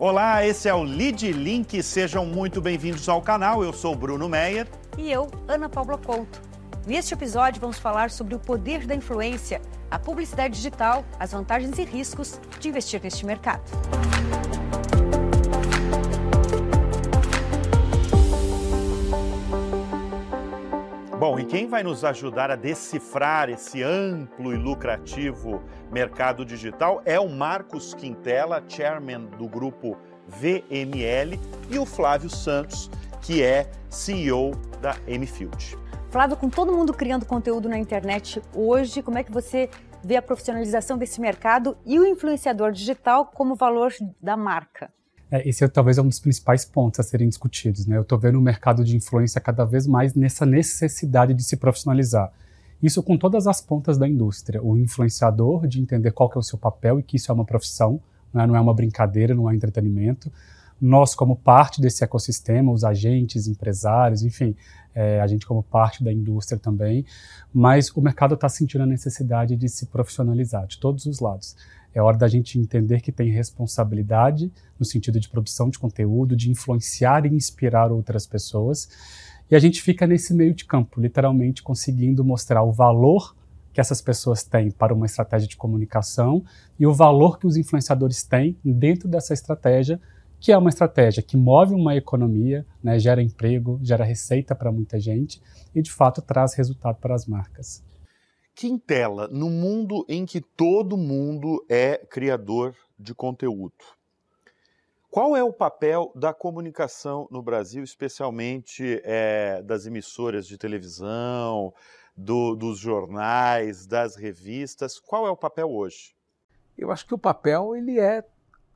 Olá, esse é o Lead Link. Sejam muito bem-vindos ao canal. Eu sou Bruno Meyer. E eu, Ana Paula Conto. Neste episódio, vamos falar sobre o poder da influência, a publicidade digital, as vantagens e riscos de investir neste mercado. Bom, e quem vai nos ajudar a decifrar esse amplo e lucrativo mercado digital é o Marcos Quintela, chairman do grupo VML, e o Flávio Santos, que é CEO da Mfield. Flávio, com todo mundo criando conteúdo na internet hoje, como é que você vê a profissionalização desse mercado e o influenciador digital como valor da marca? É, esse é, talvez é um dos principais pontos a serem discutidos. Né? Eu estou vendo o mercado de influência cada vez mais nessa necessidade de se profissionalizar. Isso com todas as pontas da indústria. O influenciador, de entender qual é o seu papel e que isso é uma profissão, né? não é uma brincadeira, não é entretenimento. Nós, como parte desse ecossistema, os agentes, empresários, enfim, é, a gente como parte da indústria também. Mas o mercado está sentindo a necessidade de se profissionalizar de todos os lados. É hora da gente entender que tem responsabilidade no sentido de produção de conteúdo, de influenciar e inspirar outras pessoas. E a gente fica nesse meio de campo, literalmente conseguindo mostrar o valor que essas pessoas têm para uma estratégia de comunicação e o valor que os influenciadores têm dentro dessa estratégia, que é uma estratégia que move uma economia, né, gera emprego, gera receita para muita gente e de fato traz resultado para as marcas. Quintela, no mundo em que todo mundo é criador de conteúdo, qual é o papel da comunicação no Brasil, especialmente é, das emissoras de televisão, do, dos jornais, das revistas? Qual é o papel hoje? Eu acho que o papel ele é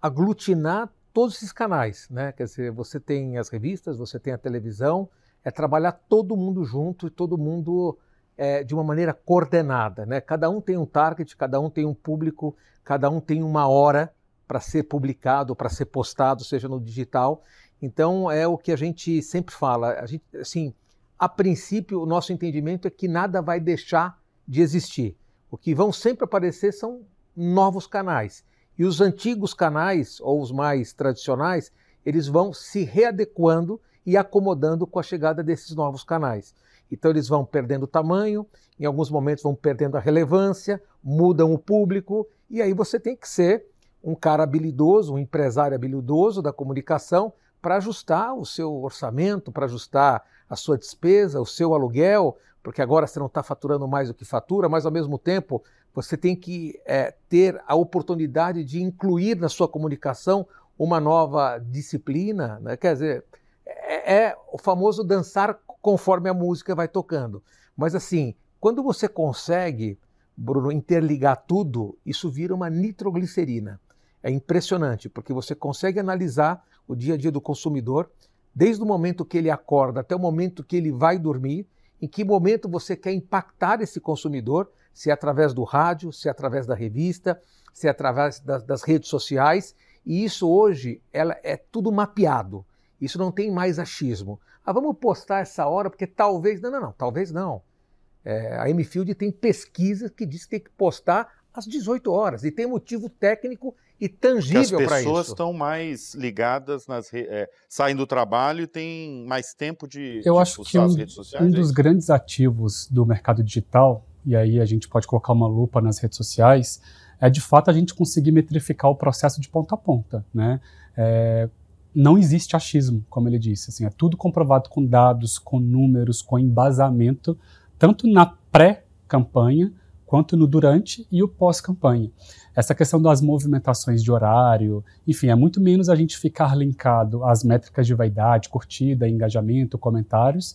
aglutinar todos esses canais, né? Quer dizer, você tem as revistas, você tem a televisão, é trabalhar todo mundo junto e todo mundo é, de uma maneira coordenada. Né? Cada um tem um target, cada um tem um público, cada um tem uma hora para ser publicado, para ser postado, seja no digital. Então é o que a gente sempre fala. A gente, assim, a princípio, o nosso entendimento é que nada vai deixar de existir. O que vão sempre aparecer são novos canais. E os antigos canais, ou os mais tradicionais, eles vão se readequando e acomodando com a chegada desses novos canais. Então eles vão perdendo tamanho, em alguns momentos vão perdendo a relevância, mudam o público, e aí você tem que ser um cara habilidoso, um empresário habilidoso da comunicação para ajustar o seu orçamento, para ajustar a sua despesa, o seu aluguel, porque agora você não está faturando mais do que fatura, mas ao mesmo tempo você tem que é, ter a oportunidade de incluir na sua comunicação uma nova disciplina, né? quer dizer, é, é o famoso dançar conforme a música vai tocando. Mas assim, quando você consegue, Bruno, interligar tudo, isso vira uma nitroglicerina. É impressionante, porque você consegue analisar o dia a dia do consumidor, desde o momento que ele acorda até o momento que ele vai dormir, em que momento você quer impactar esse consumidor, se é através do rádio, se é através da revista, se é através das, das redes sociais, e isso hoje ela é tudo mapeado. Isso não tem mais achismo. Ah, vamos postar essa hora porque talvez. Não, não, não, talvez não. É, a Mfield tem pesquisa que diz que tem que postar às 18 horas e tem motivo técnico e tangível para isso. As pessoas estão mais ligadas nas é, saem do trabalho e têm mais tempo de, Eu de acho que um, sociais, um é dos grandes ativos do mercado digital e aí a gente pode colocar uma lupa nas redes sociais é de fato a gente conseguir metrificar o processo de ponta a ponta, né? É, não existe achismo, como ele disse. Assim, é tudo comprovado com dados, com números, com embasamento, tanto na pré-campanha quanto no durante e o pós-campanha. Essa questão das movimentações de horário, enfim, é muito menos a gente ficar linkado às métricas de vaidade, curtida, engajamento, comentários,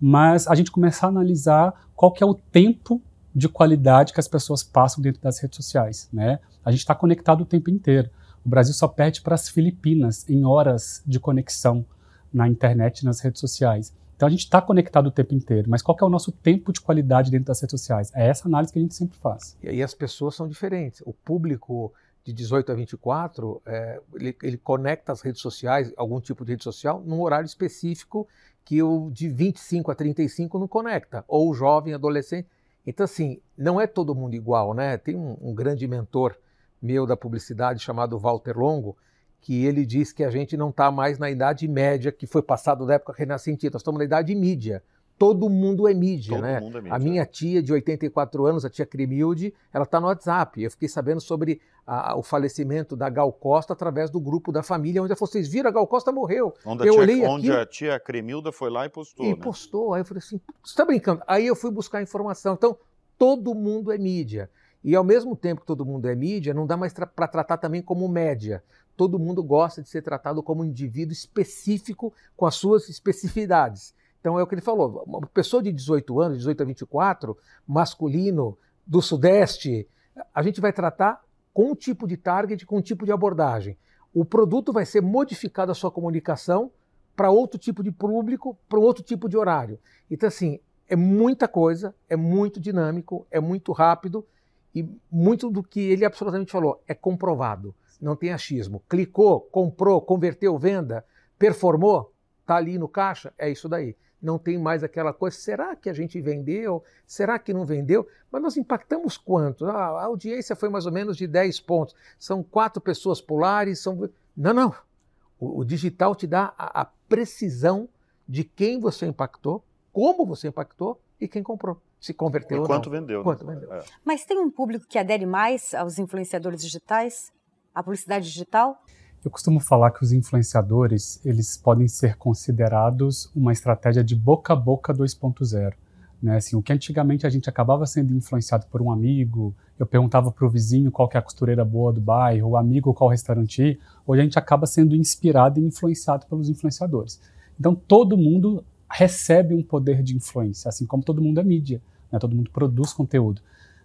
mas a gente começar a analisar qual que é o tempo de qualidade que as pessoas passam dentro das redes sociais, né? A gente está conectado o tempo inteiro. O Brasil só perde para as Filipinas em horas de conexão na internet e nas redes sociais. Então a gente está conectado o tempo inteiro, mas qual é o nosso tempo de qualidade dentro das redes sociais? É essa análise que a gente sempre faz. E aí as pessoas são diferentes. O público de 18 a 24, é, ele, ele, conecta as redes sociais, algum tipo de rede social, num horário específico que o de 25 a 35 não conecta, ou jovem, adolescente. Então, assim, não é todo mundo igual, né? Tem um, um grande mentor meu da publicidade chamado Walter Longo, que ele diz que a gente não está mais na Idade Média, que foi passado da época renascentista, nós estamos na Idade Mídia. Todo mundo é mídia, Todo né? mundo é mídia. A minha tia de 84 anos, a tia Cremilde, ela está no WhatsApp. Eu fiquei sabendo sobre a- o falecimento da Gal Costa através do grupo da família, onde ela falou, vocês viram, a Gal Costa morreu. Onde a, eu tia, olhei onde aquilo- a tia Cremilda foi lá e postou. E né? postou. Aí eu falei assim, você está brincando? Aí eu fui buscar informação. Então, todo mundo é mídia. E ao mesmo tempo que todo mundo é mídia, não dá mais para tratar também como média. Todo mundo gosta de ser tratado como um indivíduo específico com as suas especificidades. Então é o que ele falou. Uma pessoa de 18 anos, 18 a 24, masculino, do Sudeste, a gente vai tratar com um tipo de target, com um tipo de abordagem. O produto vai ser modificado a sua comunicação para outro tipo de público, para outro tipo de horário. Então, assim, é muita coisa, é muito dinâmico, é muito rápido e muito do que ele absolutamente falou é comprovado. Não tem achismo. Clicou, comprou, converteu, venda, performou, tá ali no caixa, é isso daí. Não tem mais aquela coisa, será que a gente vendeu? Será que não vendeu? Mas nós impactamos quanto? Ah, a audiência foi mais ou menos de 10 pontos. São quatro pessoas polares, são. Não, não. O, o digital te dá a, a precisão de quem você impactou, como você impactou e quem comprou. Se converteu E ou quanto não. vendeu. né? Quanto vendeu. É. Mas tem um público que adere mais aos influenciadores digitais? À publicidade digital? Eu costumo falar que os influenciadores, eles podem ser considerados uma estratégia de boca a boca 2.0. Né? Assim, o que antigamente a gente acabava sendo influenciado por um amigo, eu perguntava para o vizinho qual que é a costureira boa do bairro, o amigo qual restaurante ir, hoje a gente acaba sendo inspirado e influenciado pelos influenciadores. Então todo mundo recebe um poder de influência, assim como todo mundo é mídia, né? todo mundo produz conteúdo.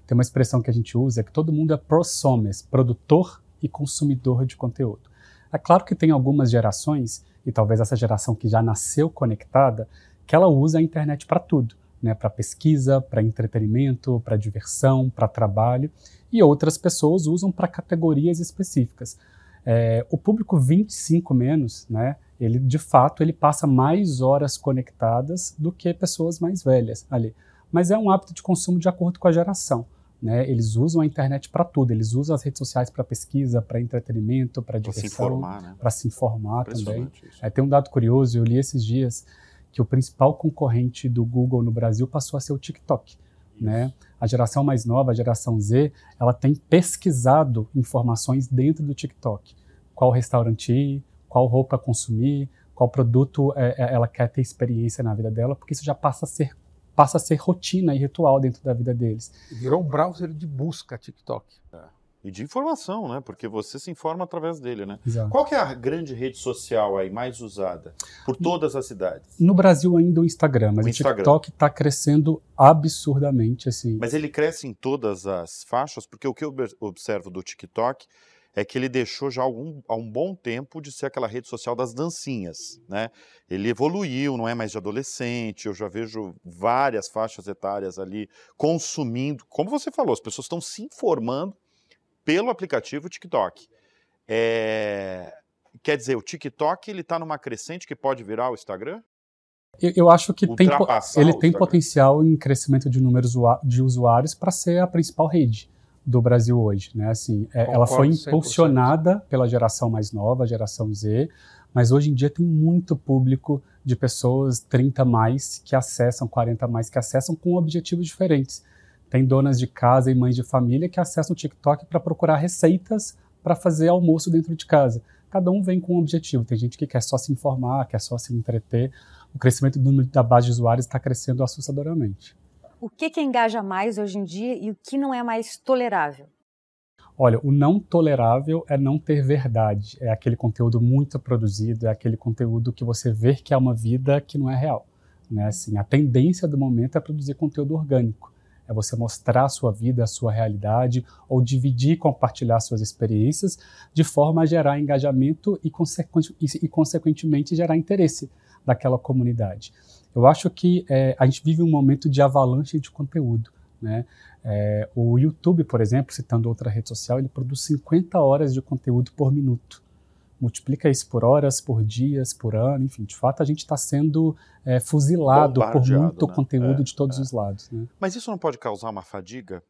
Tem uma expressão que a gente usa que todo mundo é prosomes, produtor e consumidor de conteúdo. É claro que tem algumas gerações, e talvez essa geração que já nasceu conectada, que ela usa a internet para tudo, né? para pesquisa, para entretenimento, para diversão, para trabalho, e outras pessoas usam para categorias específicas. É, o público 25 menos, né, ele de fato ele passa mais horas conectadas do que pessoas mais velhas ali. Mas é um hábito de consumo de acordo com a geração. Né? Eles usam a internet para tudo, eles usam as redes sociais para pesquisa, para entretenimento, para diversão, se informar, né? para se informar também. É, tem um dado curioso, eu li esses dias que o principal concorrente do Google no Brasil passou a ser o TikTok. Né? A geração mais nova, a geração Z, ela tem pesquisado informações dentro do TikTok. Qual restaurante ir, qual roupa consumir, qual produto é, é, ela quer ter experiência na vida dela, porque isso já passa a ser passa a ser rotina e ritual dentro da vida deles. Virou um browser de busca TikTok. E de informação, né? Porque você se informa através dele, né? Exato. Qual que é a grande rede social aí mais usada por todas as cidades? No Brasil ainda o Instagram, mas O o, Instagram. TikTok está crescendo absurdamente assim. Mas ele cresce em todas as faixas, porque o que eu ob- observo do TikTok é que ele deixou já algum, há um bom tempo de ser aquela rede social das dancinhas, né? Ele evoluiu, não é mais de adolescente, eu já vejo várias faixas etárias ali consumindo, como você falou, as pessoas estão se informando pelo aplicativo TikTok. É, Quer dizer, o TikTok ele está numa crescente que pode virar o Instagram? Eu, eu acho que tem, ele tem Instagram. potencial em crescimento de números de usuários para ser a principal rede do Brasil hoje, né? Assim, é, ela foi Concordo 100%. impulsionada pela geração mais nova, a geração Z, mas hoje em dia tem muito público de pessoas 30 mais que acessam, 40 mais que acessam com objetivos diferentes. Tem donas de casa e mães de família que acessam o TikTok para procurar receitas para fazer almoço dentro de casa. Cada um vem com um objetivo. Tem gente que quer só se informar, quer só se entreter. O crescimento do número da base de usuários está crescendo assustadoramente. O que, que engaja mais hoje em dia e o que não é mais tolerável? Olha, o não tolerável é não ter verdade. É aquele conteúdo muito produzido, é aquele conteúdo que você vê que é uma vida que não é real. Né? Assim, a tendência do momento é produzir conteúdo orgânico. É você mostrar a sua vida, a sua realidade, ou dividir e compartilhar suas experiências de forma a gerar engajamento e, consequ- consequentemente, gerar interesse daquela comunidade. Eu acho que é, a gente vive um momento de avalanche de conteúdo. Né? É, o YouTube, por exemplo, citando outra rede social, ele produz 50 horas de conteúdo por minuto. Multiplica isso por horas, por dias, por ano, enfim, de fato a gente está sendo é, fuzilado por muito né? conteúdo É, de todos é. os lados. Né? Mas isso não pode causar uma fadiga?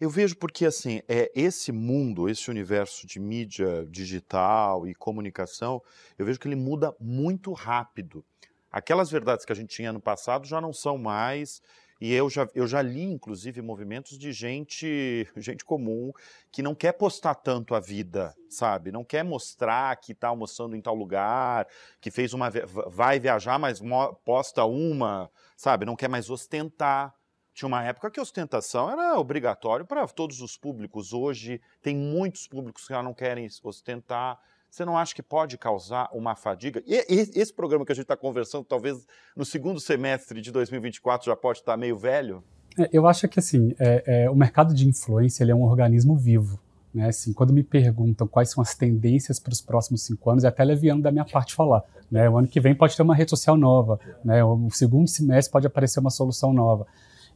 Eu vejo porque, assim, é esse mundo, esse universo de mídia digital e comunicação, eu vejo que ele muda muito rápido. Aquelas verdades que a gente tinha no passado já não são mais, e eu já, eu já li, inclusive, movimentos de gente, gente comum que não quer postar tanto a vida, sabe? Não quer mostrar que está almoçando em tal lugar, que fez uma. vai viajar, mas posta uma, sabe? Não quer mais ostentar. Tinha uma época que ostentação era obrigatório para todos os públicos. Hoje tem muitos públicos que já não querem ostentar. Você não acha que pode causar uma fadiga? E esse programa que a gente está conversando, talvez no segundo semestre de 2024 já pode estar meio velho? É, eu acho que assim, é, é, o mercado de influência ele é um organismo vivo. Né? Assim, quando me perguntam quais são as tendências para os próximos cinco anos, é até leviano da minha parte falar. Né? O ano que vem pode ter uma rede social nova, né? o segundo semestre pode aparecer uma solução nova.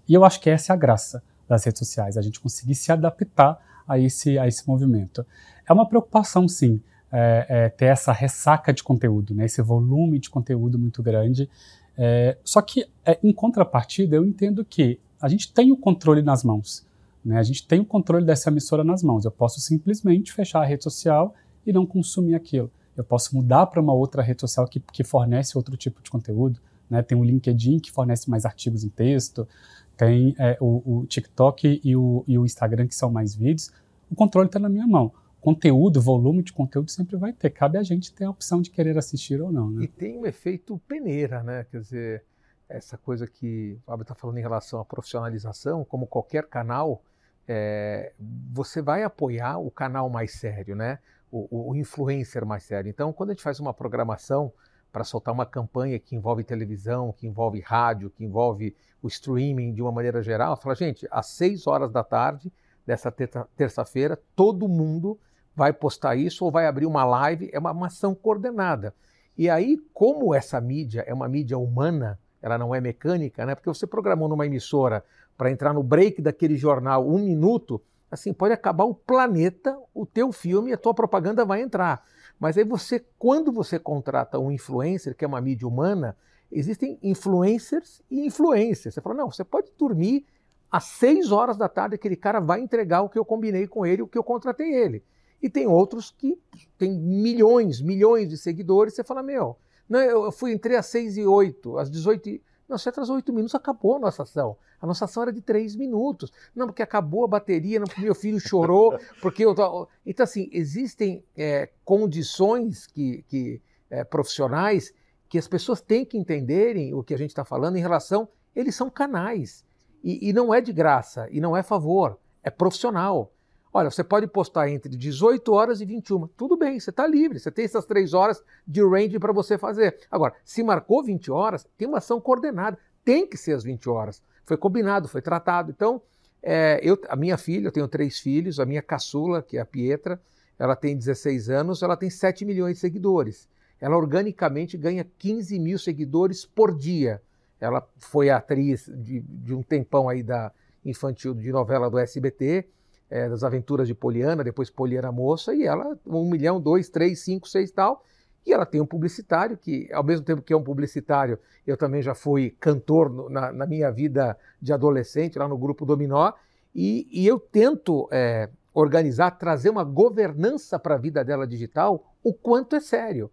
E eu acho que essa é a graça das redes sociais, a gente conseguir se adaptar a esse, a esse movimento. É uma preocupação, sim, é, é, ter essa ressaca de conteúdo, né, esse volume de conteúdo muito grande. É, só que, é, em contrapartida, eu entendo que a gente tem o controle nas mãos. Né, a gente tem o controle dessa emissora nas mãos. Eu posso simplesmente fechar a rede social e não consumir aquilo. Eu posso mudar para uma outra rede social que, que fornece outro tipo de conteúdo. Né? Tem o LinkedIn que fornece mais artigos em texto, tem é, o, o, TikTok e o, e o Instagram que são mais vídeos. O controle está na minha mão conteúdo, volume de conteúdo sempre vai ter. Cabe a gente ter a opção de querer assistir ou não. Né? E tem um efeito peneira, né? Quer dizer, essa coisa que o Fábio está falando em relação à profissionalização, como qualquer canal, é, você vai apoiar o canal mais sério, né? O, o, influencer mais sério. Então, quando a gente faz uma programação para soltar uma campanha que envolve televisão, que envolve rádio, que envolve o streaming de uma maneira geral, fala, gente, às 6 horas da tarde dessa terça-feira, todo mundo vai postar isso ou vai abrir uma live, é uma, uma ação coordenada. E aí, como essa mídia é uma mídia humana, ela não é mecânica, né? Porque você programou numa emissora para entrar no break daquele jornal um minuto, assim, pode acabar o planeta, o teu filme, a tua propaganda vai entrar. Mas aí você, quando você contrata um influencer, que é uma mídia humana, existem influencers e influencers. Você fala, não, você pode dormir às seis horas da tarde, aquele cara vai entregar o que eu combinei com ele, o que eu contratei ele. E tem outros que têm milhões, milhões de seguidores. Você fala, meu, não, eu fui, entrei às 6 e 8, às 18 e... Não, você atrasou 8 minutos, acabou a nossa ação. A nossa ação era de 3 minutos. Não, porque acabou a bateria, não, meu filho chorou, porque eu tô... Então, assim, existem é, condições que, que é, profissionais que as pessoas têm que entenderem o que a gente está falando em relação. Eles são canais. E, e não é de graça, e não é favor, é profissional. Olha, você pode postar entre 18 horas e 21. Tudo bem, você está livre, você tem essas três horas de range para você fazer. Agora, se marcou 20 horas, tem uma ação coordenada. Tem que ser as 20 horas. Foi combinado, foi tratado. Então, é, eu, a minha filha, eu tenho três filhos, a minha caçula, que é a Pietra, ela tem 16 anos, ela tem 7 milhões de seguidores. Ela organicamente ganha 15 mil seguidores por dia. Ela foi atriz de, de um tempão aí da infantil de novela do SBT é, das aventuras de Poliana, depois Poliana Moça, e ela, um milhão, dois, três, cinco, seis tal. E ela tem um publicitário, que ao mesmo tempo que é um publicitário, eu também já fui cantor no, na, na, minha vida de adolescente, lá no grupo Dominó, e, e eu tento é, organizar, trazer uma governança para a vida dela digital, o quanto é sério.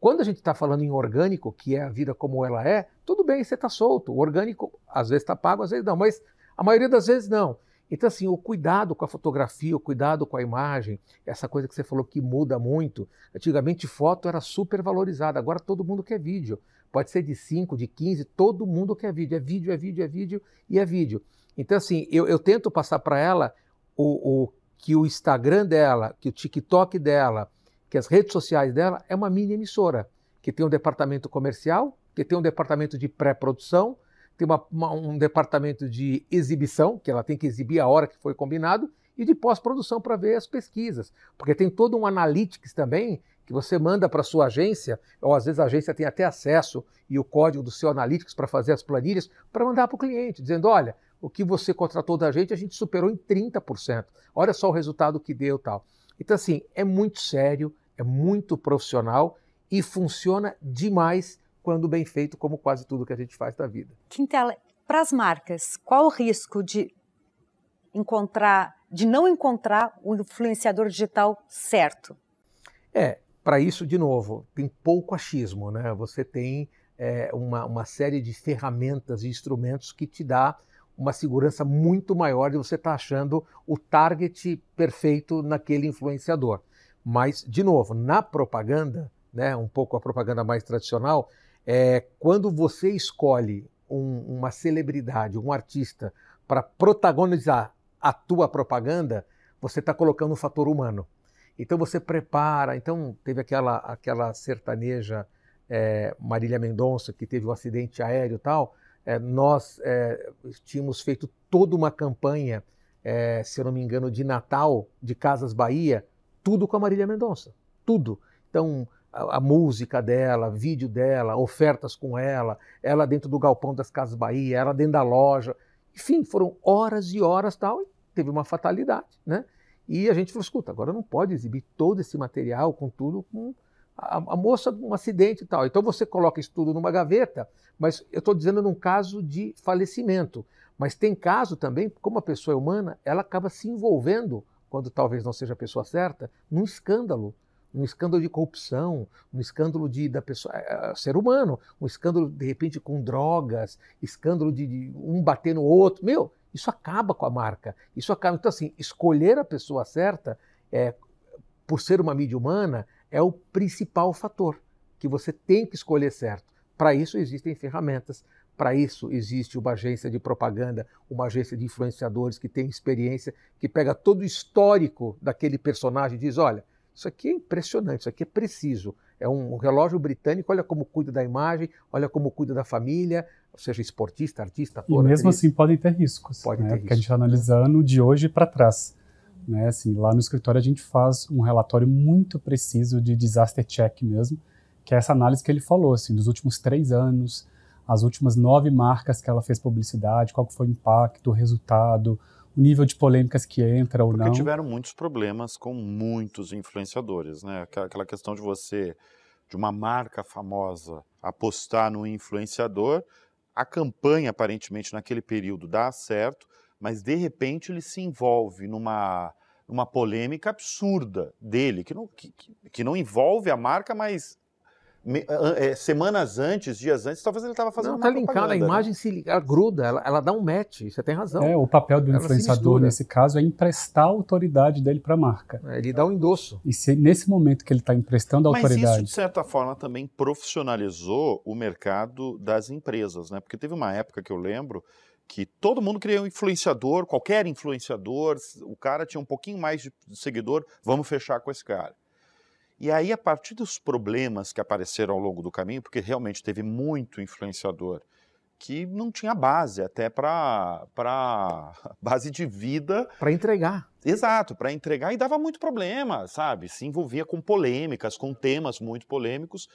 Quando a gente está falando em orgânico, que é a vida como ela é, tudo bem, você está solto. O orgânico às vezes está pago, às vezes não, mas a maioria das vezes não. Então, assim, o cuidado com a fotografia, o cuidado com a imagem, essa coisa que você falou que muda muito. Antigamente, foto era super valorizada, agora todo mundo quer vídeo. Pode ser de 5, de 15, todo mundo quer vídeo. É vídeo, é vídeo, é vídeo e é vídeo. Então, assim, eu, eu tento passar para ela o, o, que o Instagram dela, que o TikTok dela, que as redes sociais dela é uma mini emissora, que tem um departamento comercial, que tem um departamento de pré-produção, tem uma, uma, um departamento de exibição, que ela tem que exibir a hora que foi combinado, e de pós-produção para ver as pesquisas. Porque tem todo um analytics também que você manda para sua agência, ou às vezes a agência tem até acesso e o código do seu analytics para fazer as planilhas, para mandar para o cliente, dizendo: olha, o que você contratou da gente, a gente superou em 30%. Olha só o resultado que deu tal. Então, assim, é muito sério, é muito profissional e funciona demais quando bem feito, como quase tudo que a gente faz da vida. Quintela, para as marcas, qual o risco de encontrar, de não encontrar o influenciador digital certo? É, para isso, de novo, tem pouco achismo, né? Você tem é, uma, uma série de ferramentas e instrumentos que te dá uma segurança muito maior de você estar tá achando o target perfeito naquele influenciador. Mas, de novo, na propaganda, né, um pouco a propaganda mais tradicional, é, quando você escolhe um, uma celebridade, um artista, para protagonizar a tua propaganda, você está colocando um fator humano. Então você prepara. Então teve aquela, aquela sertaneja é, Marília Mendonça que teve um acidente aéreo e tal é, nós é, tínhamos feito toda uma campanha, é, se eu não me engano, de Natal, de Casas Bahia, tudo com a Marília Mendonça, tudo. Então, a, música dela, vídeo dela, ofertas com ela, ela dentro do galpão das Casas Bahia, ela dentro da loja, enfim, foram horas e horas tal, e teve uma fatalidade, né? E a gente falou, escuta, agora não pode exibir todo esse material com tudo com a, a moça, um acidente e tal. Então você coloca isso tudo numa gaveta, mas eu estou dizendo num caso de falecimento. Mas tem caso também, como a pessoa é humana, ela acaba se envolvendo, quando talvez não seja a pessoa certa, num escândalo. Um escândalo de corrupção, um escândalo de, da pessoa, é, é, ser humano, um escândalo de repente com drogas, escândalo de, de um bater no outro. Meu, isso acaba com a marca. Isso acaba. Então, assim, escolher a pessoa certa, é, por ser uma mídia humana, é o principal fator que você tem que escolher certo. Para isso existem ferramentas, para isso existe uma agência de propaganda, uma agência de influenciadores que tem experiência, que pega todo o histórico daquele personagem e diz: olha, isso aqui é impressionante, isso aqui é preciso. É um relógio britânico, olha como cuida da imagem, olha como cuida da família, ou seja, esportista, artista, ator. E mesmo atriz. assim podem ter riscos. Pode né? ter Porque riscos. a gente está analisando de hoje para trás. Né? Assim, lá no escritório a gente faz um relatório muito preciso de disaster check mesmo, que é essa análise que ele falou, assim, dos últimos três anos, as últimas nove marcas que ela fez publicidade, qual foi o impacto, o resultado, o nível de polêmicas que entra ou Porque não. Porque tiveram muitos problemas com muitos influenciadores, né? Aquela questão de você, de uma marca famosa, apostar no influenciador, a campanha aparentemente naquele período dá certo, mas de repente ele se envolve numa, numa polêmica absurda dele, que não, que, que não envolve a marca, mas me, é, semanas antes, dias antes, talvez ele estava fazendo não, tá linkada, a né? imagem né? se ela gruda, ela, ela, dá um match, você tem razão. É, o papel do ela influenciador nesse caso é emprestar a autoridade dele para a marca. É, ele dá um endosso. E se nesse momento que ele está emprestando a autoridade... Mas isso, de certa forma, também profissionalizou o mercado das empresas, né? Porque teve uma época que eu lembro que todo mundo queria um influenciador, qualquer influenciador, o cara tinha um pouquinho mais de seguidor, vamos fechar com esse cara. E aí, a partir dos problemas que apareceram ao longo do caminho, porque realmente teve muito influenciador que não tinha base, até para base de vida. Para entregar. Exato, para entregar e dava muito problema, sabe? Se envolvia com polêmicas, com temas muito polêmicos.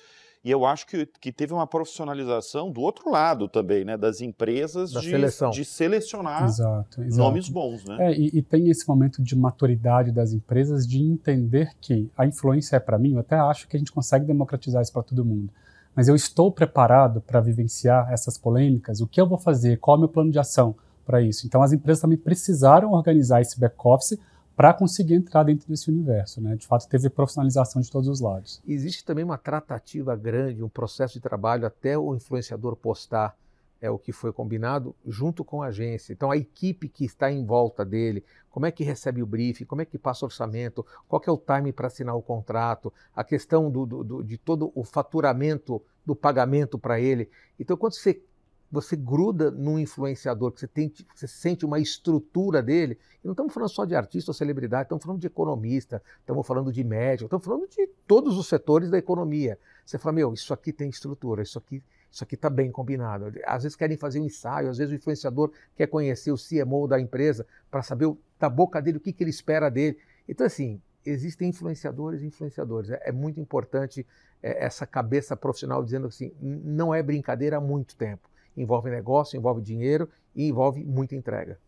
E eu acho que, que teve uma profissionalização do outro lado também, né? Das empresas da de, seleção. de selecionar exato, exato. nomes bons, né? É, e, e, tem esse momento de maturidade das empresas de entender que a influência é para mim. Eu até acho que a gente consegue democratizar isso para todo mundo. Mas eu estou preparado para vivenciar essas polêmicas? O que eu vou fazer? Qual é o meu plano de ação para isso? Então, as empresas também precisaram organizar esse back-office para conseguir entrar dentro desse universo. Né? De fato, teve profissionalização de todos os lados. Existe também uma tratativa grande, um processo de trabalho até o influenciador postar é o que foi combinado junto com a agência. Então, a equipe que está em volta dele, como é que recebe o briefing, como é que passa o orçamento, qual é o time para assinar o contrato, a questão do, do, do, de todo o faturamento do pagamento para ele. Então, quando você você gruda num influenciador, que você, tem, você sente uma estrutura dele, e não estamos falando só de artista ou celebridade, estamos falando de economista, estamos falando de médico, estamos falando de todos os setores da economia. Você fala, meu, isso aqui tem estrutura, isso aqui isso aqui está bem combinado. Às vezes querem fazer um ensaio, às vezes o influenciador quer conhecer o CMO da empresa para saber da boca dele o que, que ele espera dele. Então, assim, existem influenciadores e influenciadores. É, é muito importante é, essa cabeça profissional dizendo assim, não é brincadeira há muito tempo envolve negócio, envolve dinheiro e envolve muita entrega.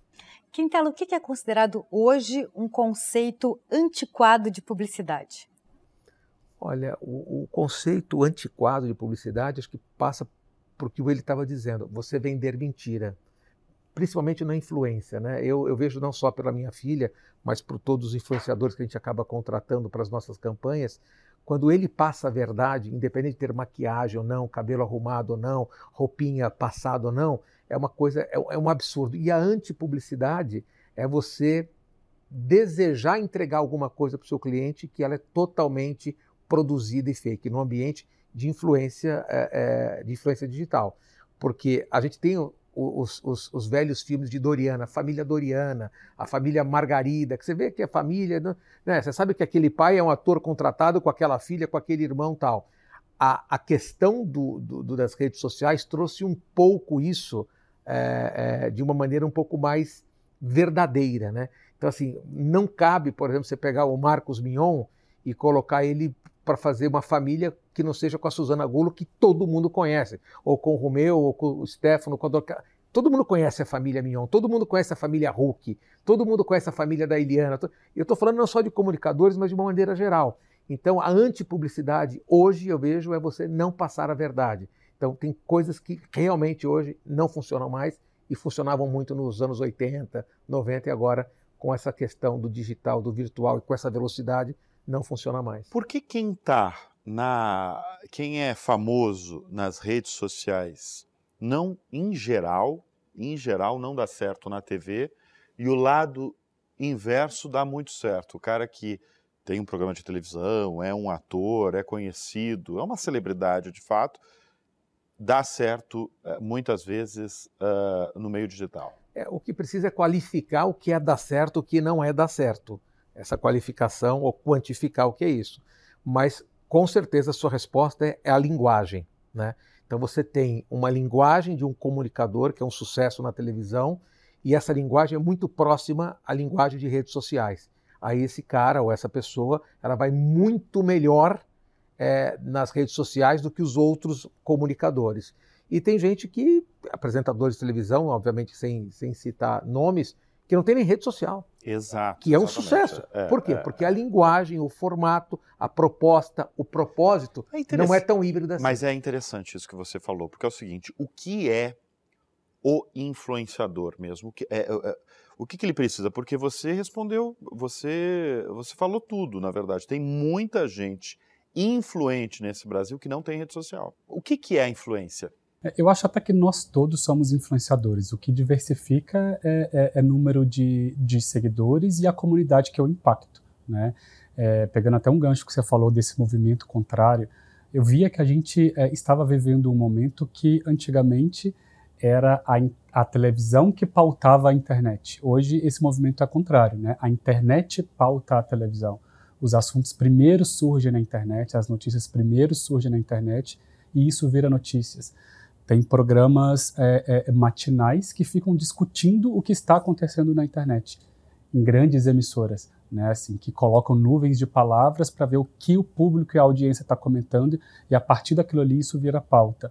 Quintela, o que é considerado hoje um conceito antiquado de publicidade? Olha, o, o conceito antiquado de publicidade acho que passa por que ele estava dizendo, você vender mentira. principalmente na influência. Né? Eu, eu vejo não só pela minha filha, mas por todos os influenciadores que a gente acaba contratando para as nossas campanhas, quando ele passa a verdade, independente de ter maquiagem ou não, cabelo arrumado ou não, roupinha passada ou não, é uma coisa, é, é um absurdo. E a antipublicidade é você desejar entregar alguma coisa para o seu cliente que ela é totalmente produzida e fake, num ambiente de influência, é, de influência digital. Porque a gente tem os, os, os, velhos filmes de Doriana, a família Doriana, a família Margarida, que você vê que a família. Né, né? Você sabe que aquele pai é um ator contratado com aquela filha, com aquele irmão tal. A, a questão do, do, das redes sociais trouxe um pouco isso é, é, de uma maneira um pouco mais verdadeira, né? Então, assim, não cabe, por exemplo, você pegar o Marcos Mignon e colocar ele para fazer uma família que não seja com a Suzana Gulo, que todo mundo conhece, ou com o Romeu, ou com o Stefano, com a Todo mundo conhece a família Mignon, todo mundo conhece a família Hulk, todo mundo conhece a família da Eliana. Eu estou falando não só de comunicadores, mas de uma maneira geral. Então, a antipublicidade, hoje eu vejo, é você não passar a verdade. Então, tem coisas que realmente hoje não funcionam mais e funcionavam muito nos anos 80, 90 e agora com essa questão do digital, do virtual e com essa velocidade, não funciona mais. Por que quem está na. quem é famoso nas redes sociais não, em geral, em geral, não dá certo na TV, e o lado inverso dá muito certo. O cara que tem um programa de televisão, é um ator, é conhecido, é uma celebridade de fato, dá certo eh, muitas vezes uh, no meio digital. É, o que precisa é qualificar o que é dar certo, o que não é dar certo. Essa qualificação ou quantificar o que é isso. Mas com certeza a sua resposta é, é a linguagem. Né? Então você tem uma linguagem de um comunicador que é um sucesso na televisão e essa linguagem é muito próxima à linguagem de redes sociais. Aí esse cara ou essa pessoa ela vai muito melhor é, nas redes sociais do que os outros comunicadores. E tem gente que, apresentadores de televisão, obviamente sem, sem citar nomes, que não tem nem rede social. Exato. Que é um exatamente. sucesso. É, Por quê? É, Porque a linguagem, o formato, a proposta, o propósito é não é tão híbrido assim. Mas é interessante isso que você falou, porque é o seguinte: o que é o influenciador mesmo? O que, é, é, é o que, que ele precisa? Porque você respondeu, você, você falou tudo, na verdade. Tem muita gente influente nesse Brasil que não tem rede social. O que, que é a influência? É, eu acho até que nós todos somos influenciadores. O que diversifica é, é, é número de, de, seguidores e a comunidade que eu impacto. Né? É, pegando até um gancho que você falou desse movimento contrário, eu via que a gente é, estava vivendo um momento que antigamente era a, a, televisão que pautava a internet. Hoje esse movimento é contrário, né? A internet pauta a televisão os assuntos primeiro surgem na internet, as notícias primeiro surgem na internet e isso vira notícias. Tem programas é, é, matinais que ficam discutindo o que está acontecendo na internet, em grandes emissoras, né, assim, que colocam nuvens de palavras para ver o que o público e a audiência está comentando e a partir daquilo ali isso vira pauta.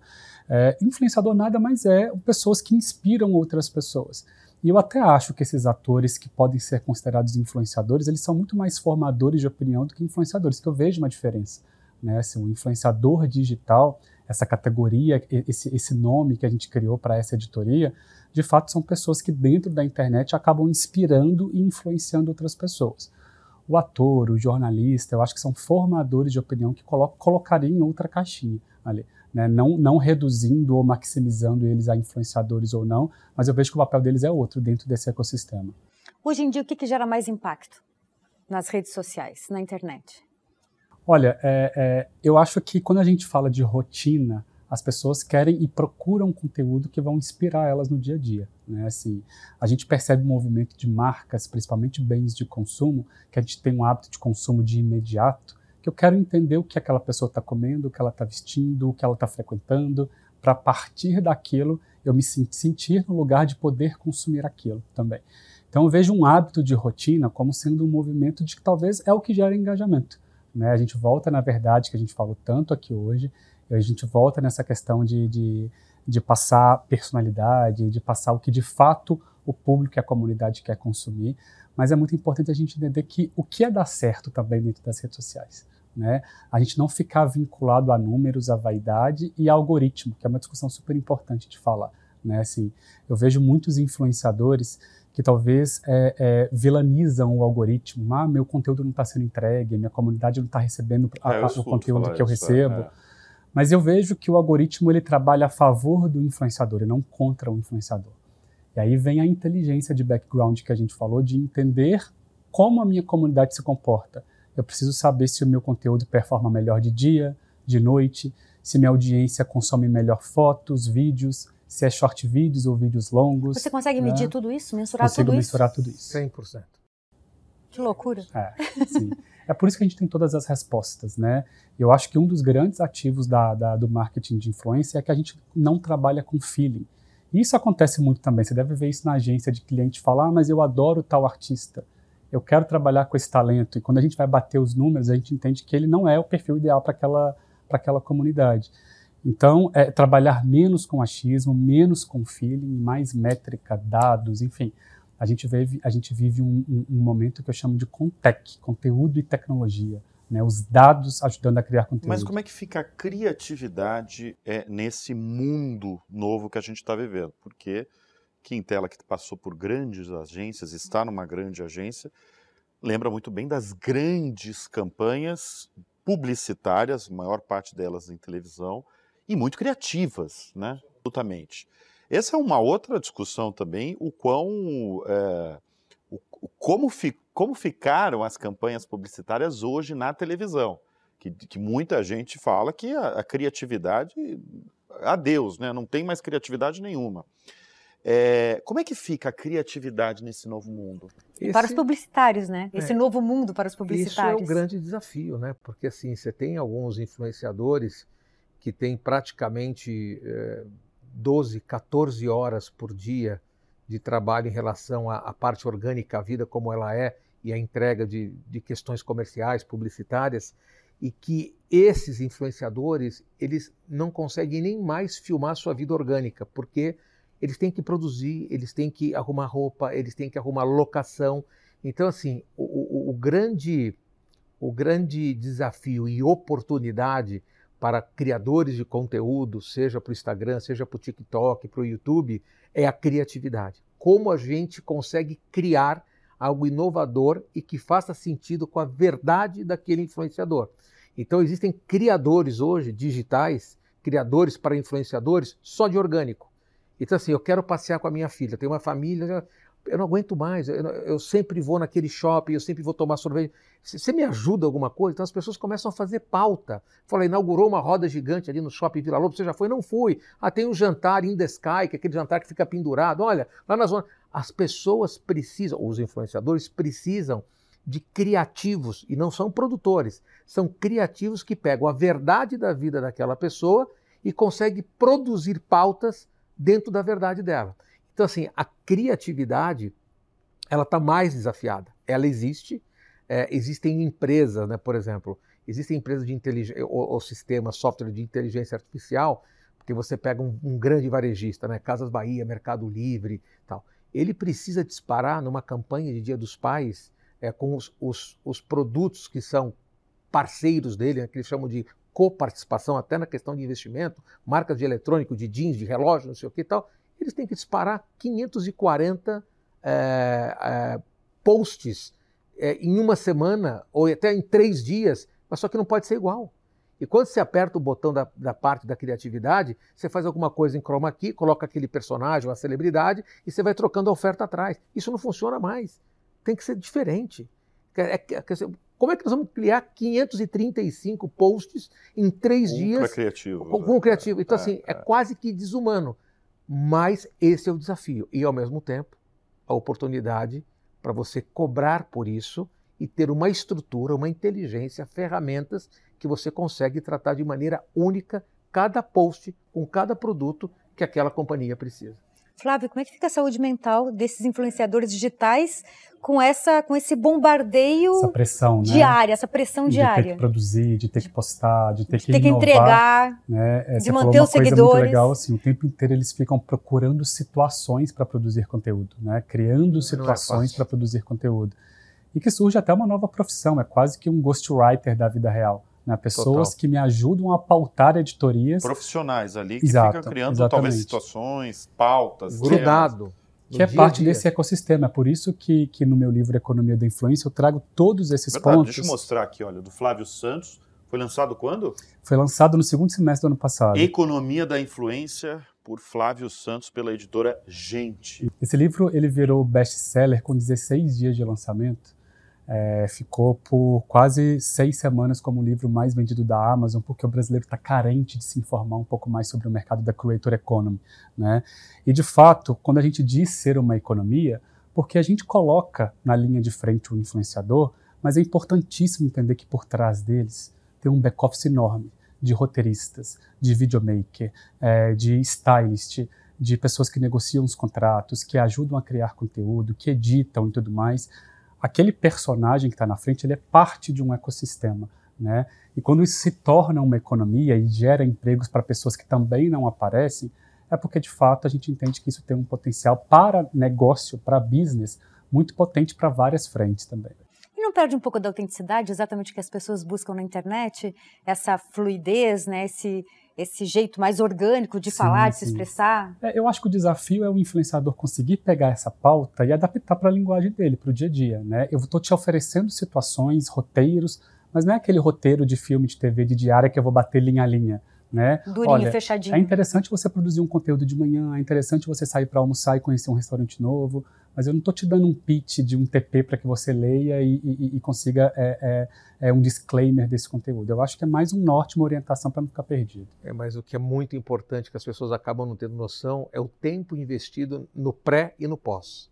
É, influenciador nada mais é pessoas que inspiram outras pessoas. E eu até acho que esses atores que podem ser considerados influenciadores, eles são muito mais formadores de opinião do que influenciadores, que eu vejo uma diferença. Né? Assim, o influenciador digital, essa categoria, esse, esse nome que a gente criou para essa editoria, de fato são pessoas que dentro da internet acabam inspirando e influenciando outras pessoas. O ator, o jornalista, eu acho que são formadores de opinião que colo colocariam em outra caixinha ali né? não, não reduzindo ou maximizando eles a influenciadores ou não, mas eu vejo que o papel deles é outro dentro desse ecossistema. Hoje em dia, o que, que gera mais impacto nas redes sociais, na internet? Olha, é, é, eu acho que quando a gente fala de rotina, as pessoas querem e procuram conteúdo que vão inspirar elas no dia a dia. Né? Assim, a gente percebe um movimento de marcas, principalmente bens de consumo, que a gente tem um hábito de consumo de imediato, que eu quero entender o que aquela pessoa está comendo, o que ela está vestindo, o que ela está frequentando, para partir daquilo eu me sentir no lugar de poder consumir aquilo também. Então eu vejo um hábito de rotina como sendo um movimento de que talvez é o que gera engajamento. Né? A gente volta na verdade que a gente falou tanto aqui hoje, a gente volta nessa questão de, de, de passar personalidade, de passar o que de fato o público e a comunidade quer consumir, mas é muito importante a gente entender que o que é dar certo também dentro das redes sociais né? A gente não ficar vinculado a números, a vaidade e a algoritmo, que é uma discussão super importante de falar. né? Assim, eu vejo muitos influenciadores que talvez é, é, vilanizam o algoritmo. Ah, meu conteúdo não está sendo entregue, minha comunidade não está recebendo a, é, o conteúdo que eu isso, recebo. É. Mas eu vejo que o algoritmo ele trabalha a favor do influenciador e não contra o influenciador. E aí vem a inteligência de background que a gente falou, de entender como a minha comunidade se comporta. Eu preciso saber se o meu conteúdo performa melhor de dia, de noite, se minha audiência consome melhor fotos, vídeos, se é short vídeos ou vídeos longos. Você consegue medir né? tudo isso, mensurar Consigo tudo mensurar isso? mensurar tudo isso. 100%. Que loucura. É, sim. é por isso que a gente tem todas as respostas, né? Eu acho que um dos grandes ativos da, da, do marketing de influência é que a gente não trabalha com feeling. E isso acontece muito também. Você deve ver isso na agência de cliente falar, ah, mas eu adoro tal artista. Eu quero trabalhar com esse talento. E quando a gente vai bater os números, a gente entende que ele não é o perfil ideal para aquela, aquela comunidade. Então, é trabalhar menos com achismo, menos com feeling, mais métrica, dados, enfim. A gente vive, a gente vive um, um, um momento que eu chamo de contec, conteúdo e tecnologia. Né, os dados ajudando a criar conteúdo. Mas como é que fica a criatividade é, nesse mundo novo que a gente está vivendo? Porque Quintela, que passou por grandes agências, está numa grande agência, lembra muito bem das grandes campanhas publicitárias, maior parte delas em televisão, e muito criativas, né? Absolutamente. Essa é uma outra discussão também, o quão. É, o, como, fi, como ficaram as campanhas publicitárias hoje na televisão. Que, que muita gente fala que a, a criatividade. Adeus, né? Não tem mais criatividade nenhuma. É, como é que fica a criatividade nesse novo mundo? Esse, para os publicitários, né? Esse é, novo mundo para os publicitários. Isso é o grande desafio, né? Porque assim, você tem alguns influenciadores que tem praticamente é, 12, 14 horas por dia de trabalho em relação à, à, parte orgânica, a vida como ela é e a entrega de, de questões comerciais, publicitárias, e que esses influenciadores eles não conseguem nem mais filmar sua vida orgânica, porque eles têm que produzir, eles têm que arrumar roupa, eles têm que arrumar locação. Então, assim, o, o, o grande, o grande desafio e oportunidade para criadores de conteúdo, seja para o Instagram, seja para o TikTok, para o YouTube, é a criatividade. Como a gente consegue criar algo inovador e que faça sentido com a verdade daquele influenciador. Então existem criadores hoje digitais, criadores para influenciadores só de orgânico. Então assim, eu quero passear com a minha filha, tenho uma família, eu não aguento mais, eu, eu, sempre vou naquele shopping, eu sempre vou tomar sorvete. Você me ajuda alguma coisa? Então as pessoas começam a fazer pauta. Fala, inaugurou uma roda gigante ali no shopping Vila Lobo, você já foi? Não fui. Ah, tem um jantar in the sky, que é aquele jantar que fica pendurado. Olha, lá na zona. As pessoas precisam, os influenciadores precisam de criativos, e não são produtores, são criativos que pegam a verdade da vida daquela pessoa e conseguem produzir pautas dentro da verdade dela. Então, assim, a criatividade ela está mais desafiada. Ela existe. É, existem empresas, né, por exemplo, existem empresas de inteligência, ou, ou sistemas, software de inteligência artificial, porque você pega um, um, grande varejista, né, Casas Bahia, Mercado Livre, tal. Ele precisa disparar numa campanha de Dia dos Pais é, com os, os, os, produtos que são parceiros dele, né, que eles chamam de coparticipação, até na questão de investimento, marcas de eletrônico, de jeans, de relógio, não sei o que e tal eles têm que disparar 540 é, é, posts é, em uma semana ou até em três dias, mas só que não pode ser igual. E quando você aperta o botão da, da, parte da criatividade, você faz alguma coisa em chroma key, coloca aquele personagem, uma celebridade, e você vai trocando a oferta atrás. Isso não funciona mais. Tem que ser diferente. É, é, como é que nós vamos criar 535 posts em três com dias? Criativo, com, com criativo. Então, é, assim, é, é quase que desumano. Mas esse é o desafio e, ao mesmo tempo, a oportunidade para você cobrar por isso e ter uma estrutura, uma inteligência, ferramentas que você consegue tratar de maneira única cada post com cada produto que aquela companhia precisa. Flávio, como é que fica a saúde mental desses influenciadores digitais com essa com esse bombardeio essa pressão, né? diária, essa pressão de diária. De ter que produzir, de ter que postar, de ter de que, ter inovar, que entregar, né? É, de manter os seguidores. Muito legal, assim, o tempo inteiro eles ficam procurando situações para produzir conteúdo, né? Criando é situações é para produzir conteúdo. E que surge até uma nova profissão, é quase que um ghostwriter da vida real. Né? Pessoas Total. que me ajudam a pautar editorias. Profissionais ali que Exato, ficam criando exatamente. talvez situações, pautas. Grudado. Que é parte desse ecossistema. É por isso que, que no meu livro Economia da Influência eu trago todos esses Verdade, pontos. Deixa eu mostrar aqui, olha, do Flávio Santos. Foi lançado quando? Foi lançado no segundo semestre do ano passado. Economia da Influência, por Flávio Santos, pela editora Gente. Esse livro ele virou best-seller com 16 dias de lançamento. É, ficou por quase seis semanas como o livro mais vendido da Amazon, porque o brasileiro está carente de se informar um pouco mais sobre o mercado da creator economy. Né? E, de fato, quando a gente diz ser uma economia, porque a gente coloca na linha de frente o influenciador, mas é importantíssimo entender que por trás deles tem um back-office enorme de roteiristas, de videomaker, é, de stylist, de pessoas que negociam os contratos, que ajudam a criar conteúdo, que editam e tudo mais aquele personagem que está na frente ele é parte de um ecossistema. Né? E quando isso se torna uma economia e gera empregos para pessoas que também não aparecem, é porque de fato a gente entende que isso tem um potencial para negócio, para business, muito potente para várias frentes também. E não perde um pouco da autenticidade, exatamente o que as pessoas buscam na internet, essa fluidez, né? esse, esse jeito mais orgânico de sim, falar, de sim. se expressar? É, eu acho que o desafio é o influenciador conseguir pegar essa pauta e adaptar para a linguagem dele, para o dia a dia. Né? Eu estou te oferecendo situações, roteiros, mas não é aquele roteiro de filme de TV de diária que eu vou bater linha a linha. Né? Durinho, Olha, fechadinho. É interessante você produzir um conteúdo de manhã, é interessante você sair para almoçar e conhecer um restaurante novo, mas eu não estou te dando um pitch de um TP para que você leia e, e, e consiga é, é, é, um disclaimer desse conteúdo. Eu acho que é mais um norte, uma orientação para não ficar perdido. É, mas o que é muito importante que as pessoas acabam não tendo noção é o tempo investido no pré e no pós.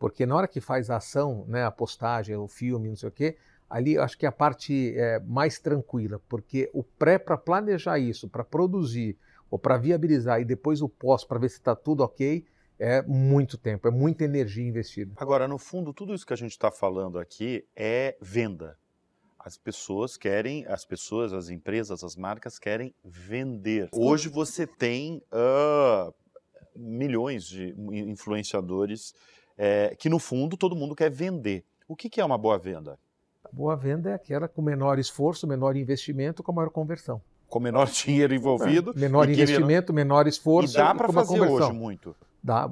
Porque na hora que faz a ação, né, a postagem, o filme, não sei o quê, ali eu acho que é a parte é, mais tranquila, porque o pré para planejar isso, para produzir ou para viabilizar e depois o pós para ver se está tudo ok, é muito tempo, é muita energia investida. Agora, no fundo, tudo isso que a gente está falando aqui é venda. As pessoas querem, as pessoas, as empresas, as marcas querem vender. Hoje você tem uh, milhões de influenciadores é, que, no fundo, todo mundo quer vender. O que, que é uma boa venda? A boa venda é aquela com menor esforço, menor investimento, com maior conversão. Com menor dinheiro envolvido. É, menor investimento, menor esforço. E dá para fazer hoje muito.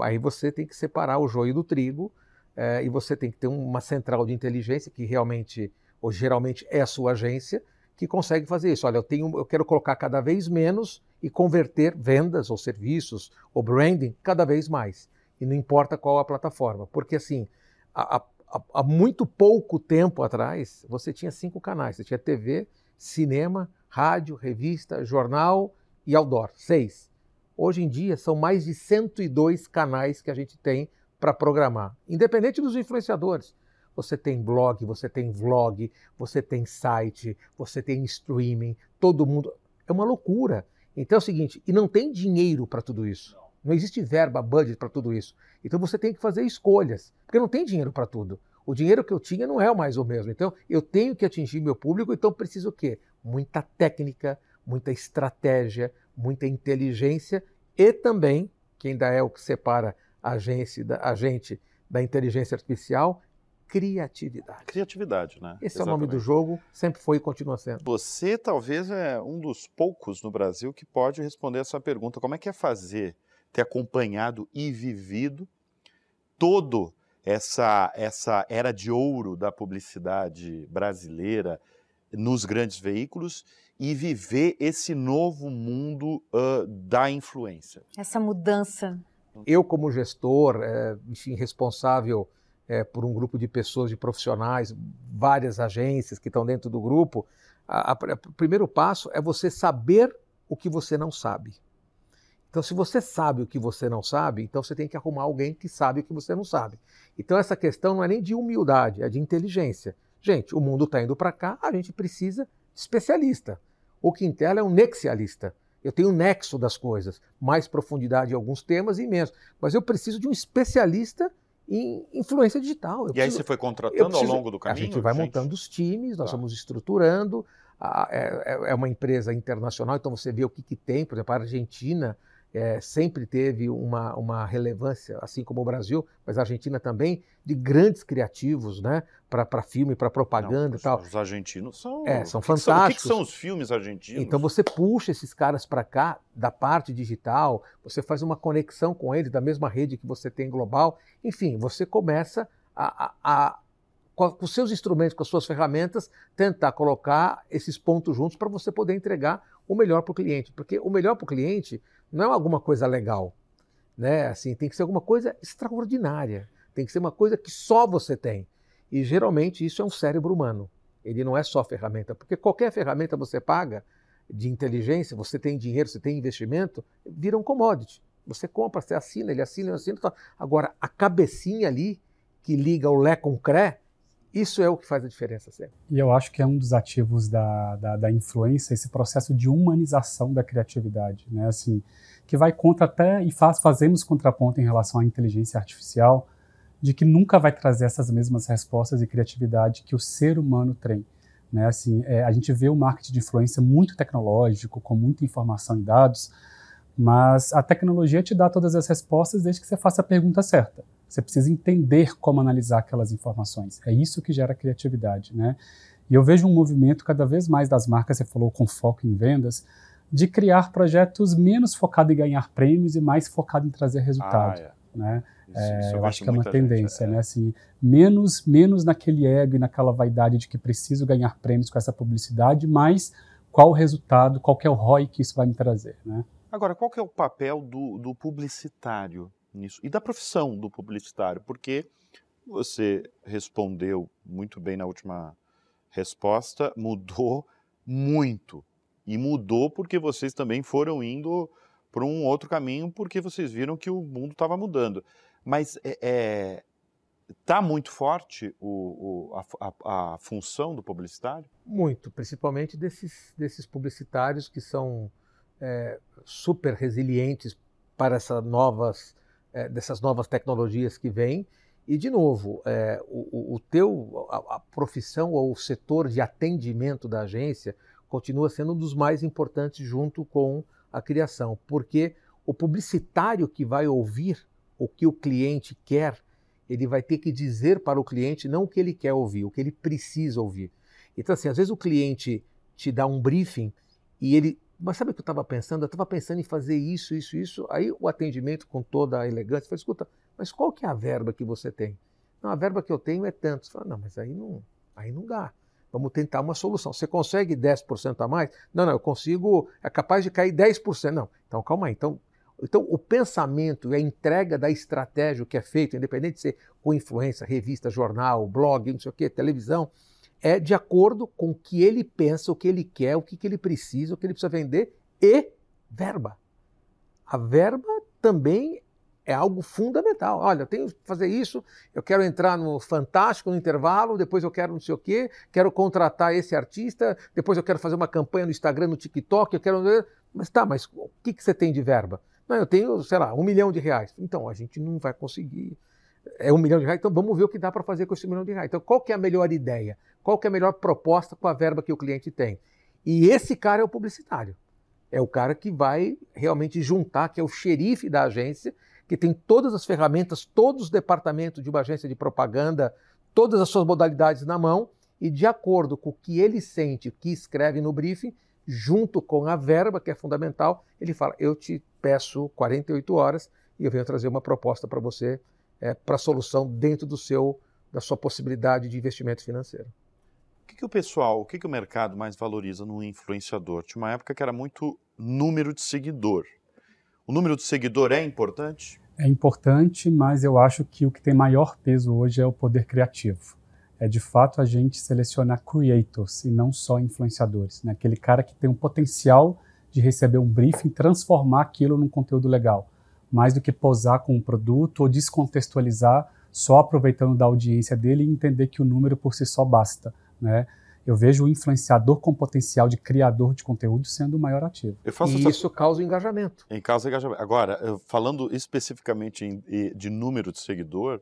Aí você tem que separar o joio do trigo é, e você tem que ter uma central de inteligência que realmente, ou geralmente é a sua agência, que consegue fazer isso. Olha, eu, tenho, eu quero colocar cada vez menos e converter vendas ou serviços ou branding cada vez mais. E não importa qual a plataforma. Porque assim, há, há, há muito pouco tempo atrás, você tinha cinco canais. Você tinha TV, cinema, rádio, revista, jornal e outdoor. Seis. Hoje em dia, são mais de 102 canais que a gente tem para programar, independente dos influenciadores. Você tem blog, você tem vlog, você tem site, você tem streaming, todo mundo. É uma loucura. Então é o seguinte, e não tem dinheiro para tudo isso. Não existe verba, budget para tudo isso. Então você tem que fazer escolhas, porque não tem dinheiro para tudo. O dinheiro que eu tinha não é mais o mesmo. Então eu tenho que atingir meu público, então preciso o quê? Muita técnica, muita estratégia, muita inteligência e também, que ainda é o que separa a, agência, da, a gente da inteligência artificial, criatividade. Criatividade, né? Esse Exatamente. é o nome do jogo, sempre foi e continua sendo. Você talvez é um dos poucos no Brasil que pode responder essa pergunta. Como é que é fazer, ter acompanhado e vivido todo essa, essa era de ouro da publicidade brasileira nos grandes veículos e viver esse novo mundo uh, da influência. Essa mudança. Eu, como gestor, é, enfim, responsável é, por um grupo de pessoas, de profissionais, várias agências que estão dentro do grupo, o primeiro passo é você saber o que você não sabe. Então, se você sabe o que você não sabe, então você tem que arrumar alguém que sabe o que você não sabe. Então, essa questão não é nem de humildade, é de inteligência. Gente, o mundo está indo para cá, a gente precisa especialista. O Quintela é um nexialista. Eu tenho um nexo das coisas, mais profundidade em alguns temas e menos. Mas eu preciso de um especialista em influência digital. Eu e preciso, aí você foi contratando preciso, ao longo do caminho? A gente vai gente? montando os times, nós tá. vamos estruturando. É, é, é, uma empresa internacional, então você vê o que, que tem. Por exemplo, a Argentina é, sempre teve uma, uma relevância, assim como o Brasil, mas a Argentina também, de grandes criativos, né? Para filme, para propaganda Não, e tal. Os argentinos são. É, são fantásticos. o que, que são os filmes argentinos? Então você puxa esses caras para cá da parte digital, você faz uma conexão com eles da mesma rede que você tem global, enfim, você começa a, a, a com os seus instrumentos, com as suas ferramentas, tentar colocar esses pontos juntos para você poder entregar o melhor para o cliente, porque o melhor para o cliente não é alguma coisa legal, né? Assim, tem que ser alguma coisa extraordinária, tem que ser uma coisa que só você tem. E geralmente isso é um cérebro humano. Ele não é só ferramenta, porque qualquer ferramenta você paga de inteligência, você tem dinheiro, você tem investimento, vira um commodity. Você compra, você assina, ele assina, ele assina. Agora, a cabecinha ali que liga o Lé com o CRE, isso é o que faz a diferença sempre. E eu acho que é um dos ativos da, da, da influência esse processo de humanização da criatividade, né? Assim, que vai contra até e faz, fazemos contraponto em relação à inteligência artificial, de que nunca vai trazer essas mesmas respostas e criatividade que o ser humano tem. Né? Assim, é, a gente vê o marketing de influência muito tecnológico, com muita informação e dados, mas a tecnologia te dá todas as respostas desde que você faça a pergunta certa. Você precisa entender como analisar aquelas informações. É isso que gera criatividade, né? E eu vejo um movimento cada vez mais das marcas, você falou com foco em vendas, de criar projetos menos focados em ganhar prêmios e mais focado em trazer resultado, ah, é. né? Isso, é, isso eu, eu acho que é uma tendência, gente, é. né? Assim, menos, menos naquele ego e naquela vaidade de que preciso ganhar prêmios com essa publicidade, mas qual o resultado, qual é o ROI que isso vai me trazer, né? Agora, qual que é o papel do, do publicitário nisso. E da profissão do publicitário, porque você respondeu muito bem na última resposta, mudou muito. E mudou porque vocês também foram indo para um outro caminho, porque vocês viram que o mundo estava mudando. Mas é, é, tá muito forte o, o, a, a, a, função do publicitário? Muito, principalmente desses, desses publicitários que são é, super resilientes para essas novas é, dessas novas tecnologias que vêm. E, de novo, é, o, o, teu, a, a, profissão ou o setor de atendimento da agência continua sendo um dos mais importantes junto com a criação, porque o publicitário que vai ouvir o que o cliente quer, ele vai ter que dizer para o cliente não o que ele quer ouvir, o que ele precisa ouvir. Então, assim, às vezes o cliente te dá um briefing e ele mas sabe o que eu estava pensando? Eu estava pensando em fazer isso, isso, isso. Aí o atendimento com toda a elegância falou, escuta, mas qual que é a verba que você tem? Não, a verba que eu tenho é tanto. Você fala, não, mas aí não, aí não dá. Vamos tentar uma solução. Você consegue 10% a mais? Não, não, eu consigo, é capaz de cair 10%. Não, então calma aí. Então, então o pensamento e a entrega da estratégia que é feito, independente de ser com influência, revista, jornal, blog, não sei o quê, televisão, é de acordo com o que ele pensa, o que ele quer, o que, que ele precisa, o que ele precisa vender e verba. A verba também é algo fundamental. Olha, eu tenho que fazer isso, eu quero entrar no Fantástico no intervalo, depois eu quero não sei o quê, quero contratar esse artista, depois eu quero fazer uma campanha no Instagram, no TikTok, eu quero. Mas tá, mas o que, que você tem de verba? Não, eu tenho, sei lá, um milhão de reais. Então, a gente não vai conseguir. É um milhão de reais, então vamos ver o que dá para fazer com esse milhão de reais. Então, qual que é a melhor ideia? Qual que é a melhor proposta com a verba que o cliente tem? E esse cara é o publicitário. É o cara que vai realmente juntar, que é o xerife da agência, que tem todas as ferramentas, todos os departamentos de uma agência de propaganda, todas as suas modalidades na mão, e de acordo com o que ele sente, o que escreve no briefing, junto com a verba, que é fundamental, ele fala: Eu te peço 48 horas e eu venho trazer uma proposta para você, é, para solução dentro do seu, da sua possibilidade de investimento financeiro. O que, que o pessoal, o que, que o mercado mais valoriza no influenciador? Tinha uma época que era muito número de seguidor. O número de seguidor é importante? É importante, mas eu acho que o que tem maior peso hoje é o poder criativo. É de fato a gente selecionar creators e não só influenciadores. Né? Aquele cara que tem um potencial de receber um briefing, transformar aquilo num conteúdo legal, mais do que posar com um produto ou descontextualizar só aproveitando da audiência dele e entender que o número por si só basta né? Eu vejo o influenciador com potencial de criador de conteúdo sendo o maior ativo. e essa... isso causa engajamento. Em causa engajamento. Agora, falando especificamente de número de seguidor,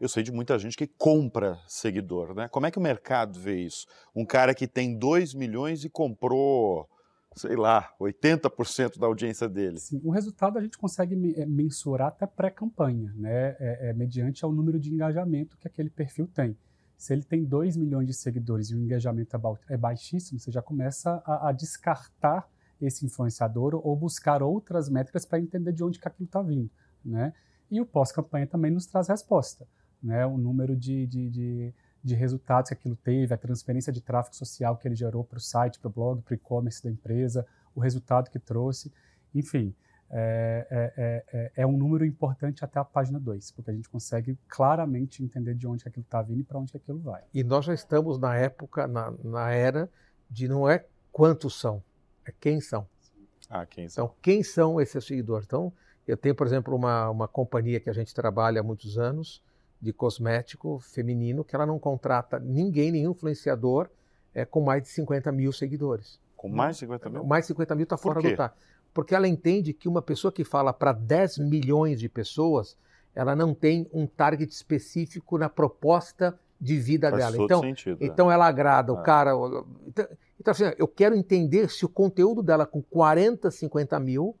eu sei de muita gente que compra seguidor, né? Como é que o mercado vê isso? Um cara que tem 2 milhões e comprou sei lá, 80% da audiência dele. Sim, o resultado a gente consegue eh, mensurar até pré-campanha, né? É, é, mediante ao número de engajamento que aquele perfil tem. Se ele tem 2 milhões de seguidores e o engajamento é, é baixíssimo, você já começa a, a descartar esse influenciador ou buscar outras métricas para entender de onde que aquilo está vindo, né? E o pós-campanha também nos traz resposta, né? O número de, de, de de resultados que aquilo teve, a transferência de tráfego social que ele gerou para o site, para o blog, para o e-commerce da empresa, o resultado que trouxe. Enfim, é, é, é, é um número importante até a página 2, porque a gente consegue claramente entender de onde aquilo está vindo e para onde aquilo vai. E nós já estamos na época, na, na era de não é quantos são, é quem são. Ah, quem são. Então, quem são esses seguidores? Então, eu tenho, por exemplo, uma, uma companhia que a gente trabalha há muitos anos, de cosmético feminino que ela não contrata ninguém, nenhum influenciador é, com mais de 50 mil seguidores. Com mais de 50 mil? Mais de 50 mil está fora do tá. Porque ela entende que uma pessoa que fala para 10 milhões de pessoas, ela não tem um target específico na proposta de vida Faz dela. Então, sentido, é. então ela agrada é. o cara. Então, então, assim, eu quero entender se o conteúdo dela com 40, 50 mil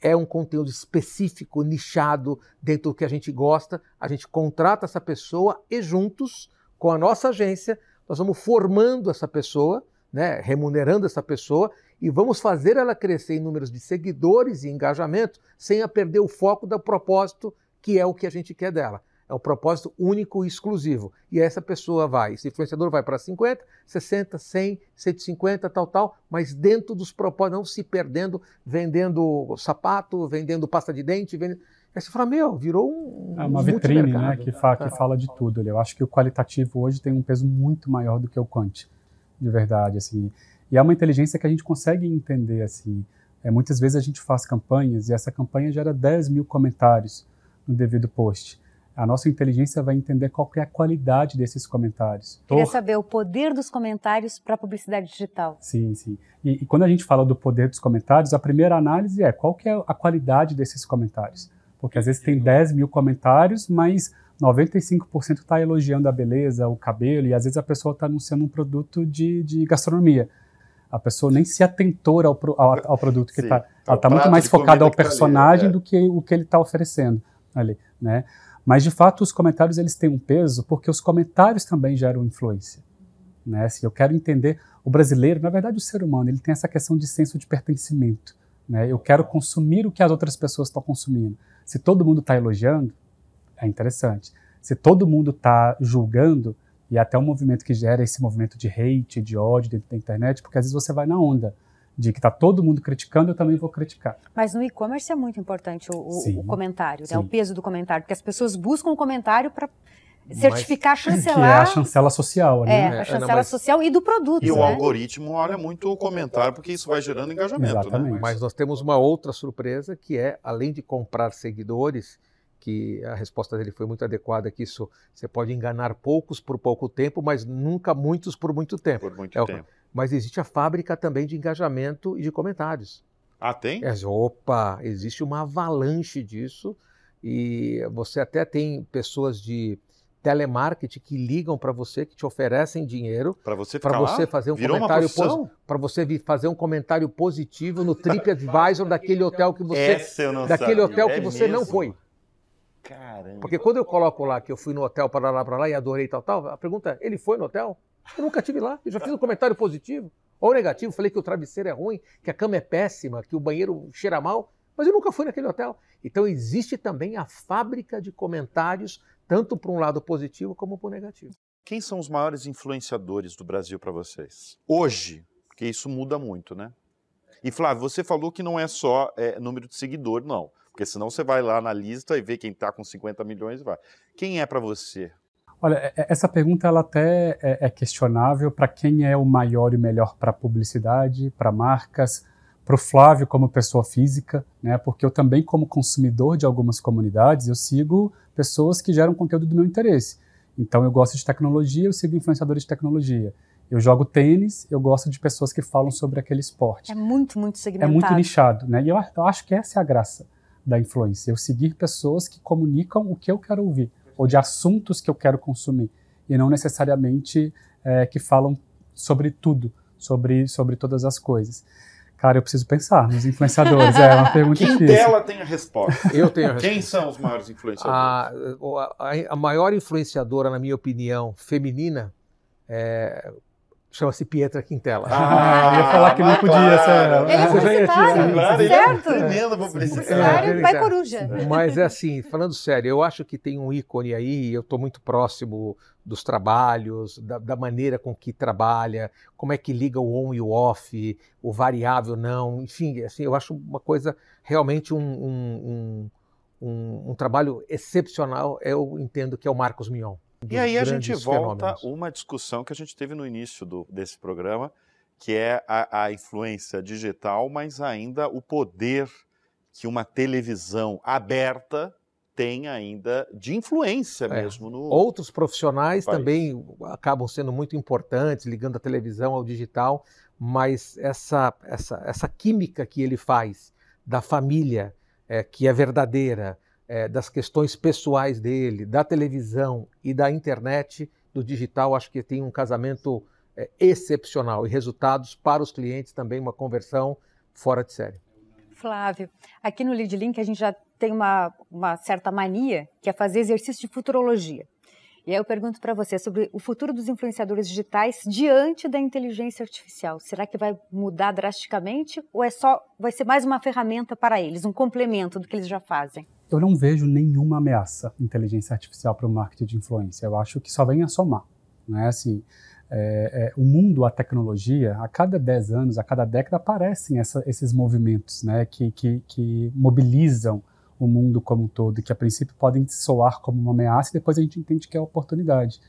é um conteúdo específico, nichado, dentro do que a gente gosta, a gente contrata essa pessoa e juntos, com a nossa agência, nós vamos formando essa pessoa, né, remunerando essa pessoa e vamos fazer ela crescer em números de seguidores e engajamento sem a perder o foco do propósito que é o que a gente quer dela. É um propósito único e exclusivo. E essa pessoa vai, esse influenciador vai para 50, 60, 100, 150, tal, tal, mas dentro dos propósitos, não se perdendo, vendendo sapato, vendendo pasta de dente, vendendo... Aí você fala, meu, virou um. É uma vitrine, né? Que, fa que fala de tudo. Eu acho que o qualitativo hoje tem um peso muito maior do que o quant, de verdade, assim. E é uma inteligência que a gente consegue entender, assim. É, muitas vezes a gente faz campanhas e essa campanha gera 10 mil comentários no devido post a nossa inteligência vai entender qual é a qualidade desses comentários. Queria saber o poder dos comentários para a publicidade digital. Sim, sim. E, e, quando a gente fala do poder dos comentários, a primeira análise é qual que é a qualidade desses comentários. Porque às vezes tem 10 mil comentários, mas 95% está elogiando a beleza, o cabelo, e às vezes a pessoa está anunciando um produto de, de gastronomia. A pessoa nem se atentou ao, ao, ao produto que está. Ela está muito mais focada ao personagem tá ali, é. do que o que ele está oferecendo ali, né? Mas de fato os comentários eles têm um peso porque os comentários também geram influência. Né? Eu quero entender o brasileiro, na verdade o ser humano, ele tem essa questão de senso de pertencimento. Né? Eu quero consumir o que as outras pessoas estão consumindo. Se todo mundo está elogiando, é interessante. Se todo mundo está julgando, e até um movimento que gera esse movimento de hate, de ódio dentro da internet, porque às vezes você vai na onda de que está todo mundo criticando, eu também vou criticar. Mas no e-commerce é muito importante o, o, o comentário, né? o peso do comentário, porque as pessoas buscam o comentário para certificar, mas, chancelar. Que é a chancela social, né? É, a é, chancela não, mas... social e do produto. E né? o algoritmo olha muito o comentário, porque isso vai gerando engajamento. Né? Exatamente. Né? Mas nós temos uma outra surpresa, que é, além de comprar seguidores, que a resposta dele foi muito adequada, que isso você pode enganar poucos por pouco tempo, mas nunca muitos por muito tempo. Por muito é, tempo. Mas existe a fábrica também de engajamento e de comentários. Ah, tem? É, opa, existe uma avalanche disso e você até tem pessoas de telemarketing que ligam para você, que te oferecem dinheiro para você, para você fazer um Virou comentário para você fazer um comentário positivo no TripAdvisor daquele hotel que você daquele hotel que é você mesmo? não foi. Caramba. Porque quando eu coloco lá que eu fui no hotel para lá para lá e adorei tal tal, a pergunta é, ele foi no hotel? Eu nunca tive lá. Eu já fiz um comentário positivo ou negativo. Falei que o travesseiro é ruim, que a cama é péssima, que o banheiro cheira mal. Mas eu nunca fui naquele hotel. Então existe também a fábrica de comentários, tanto para um lado positivo como para o negativo. Quem são os maiores influenciadores do Brasil para vocês? Hoje, porque isso muda muito, né? E Flávio, você falou que não é só é, número de seguidor, não. Porque senão você vai lá na lista e vê quem está com 50 milhões e vai. Quem é para você Olha, é, é, essa pergunta ela até é, é questionável para quem é o maior e melhor para publicidade, para marcas, para o Flávio como pessoa física, né? Porque eu também como consumidor de algumas comunidades eu sigo pessoas que geram conteúdo do meu interesse. Então eu gosto de tecnologia, eu sigo influenciadores de tecnologia. Eu jogo tênis, eu gosto de pessoas que falam sobre aquele esporte. É muito, muito segmentado. É muito nichado, né? E eu, eu acho que essa é a graça da influência, eu seguir pessoas que comunicam o que eu quero ouvir ou de assuntos que eu quero consumir, e não necessariamente é, que falam sobre tudo, sobre, sobre todas as coisas. Cara, eu preciso pensar nos influenciadores. É uma pergunta Quem difícil. dela tem a resposta. Eu tenho a resposta. Quem são os maiores influenciadores? A, a, a maior influenciadora, na minha opinião, feminina, é, chama-se Pietra Quintela. Ah, eu ia falar que não mas podia claro. ser ela. Ele é Você já ia tirar publicitário, ele é certo. tremendo publicitário. Publicitário, É, vai é. coruja. Mas é assim, falando sério, eu acho que tem um ícone aí, eu estou muito próximo dos trabalhos, da, da maneira com que trabalha, como é que liga o on e o off, o variável não, enfim, assim, eu acho uma coisa realmente um, um, um, um- um trabalho excepcional, eu entendo que é o Marcos Mion. E aí a gente volta fenômenos. uma discussão que a gente teve no início do- desse programa, que é a, a influência digital, mas ainda o poder que uma televisão aberta tem ainda de influência É. mesmo no. Outros profissionais país. também acabam sendo muito importantes, ligando a televisão ao digital, mas essa, essa, essa química que ele faz da família, é, que é verdadeira, é, das questões pessoais dele, da televisão e da internet, do digital, acho que tem um casamento é, excepcional e resultados para os clientes também, uma conversão fora de série. Flávio, aqui no Lead Link a gente já tem uma, uma certa mania, que é fazer exercício de futurologia. E aí eu pergunto para você sobre o futuro dos influenciadores digitais diante da inteligência artificial. Será que vai mudar drasticamente ou é só vai ser mais uma ferramenta para eles, um complemento do que eles já fazem? Eu não vejo nenhuma ameaça inteligência artificial para o marketing de influência. Eu acho que só vem a somar. Né? Assim, é, é, o mundo, a tecnologia, a cada 10 anos, a cada década aparecem essa, esses movimentos né? que, que, que mobilizam o mundo como um todo, que a princípio podem soar como uma ameaça e depois a gente entende que é oportunidade.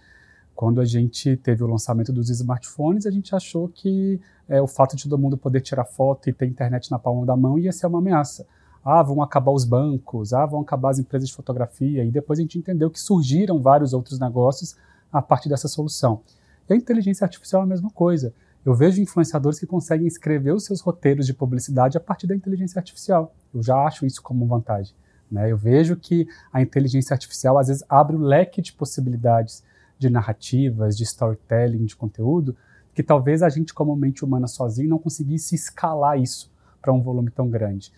Quando a gente teve o lançamento dos smartphones, a gente achou que é, o fato de todo mundo poder tirar foto e ter internet na palma da mão ia ser uma ameaça. Ah, vão acabar os bancos, ah, vão acabar as empresas de fotografia, e depois a gente entendeu que surgiram vários outros negócios a partir dessa solução. E a inteligência artificial é a mesma coisa. Eu vejo influenciadores que conseguem escrever os seus roteiros de publicidade a partir da inteligência artificial. Eu já acho isso como vantagem. Né? Eu vejo que a inteligência artificial às vezes abre o leque de possibilidades de narrativas, de storytelling, de conteúdo, que talvez a gente, como mente humana sozinho, não conseguisse escalar isso para um volume tão grande.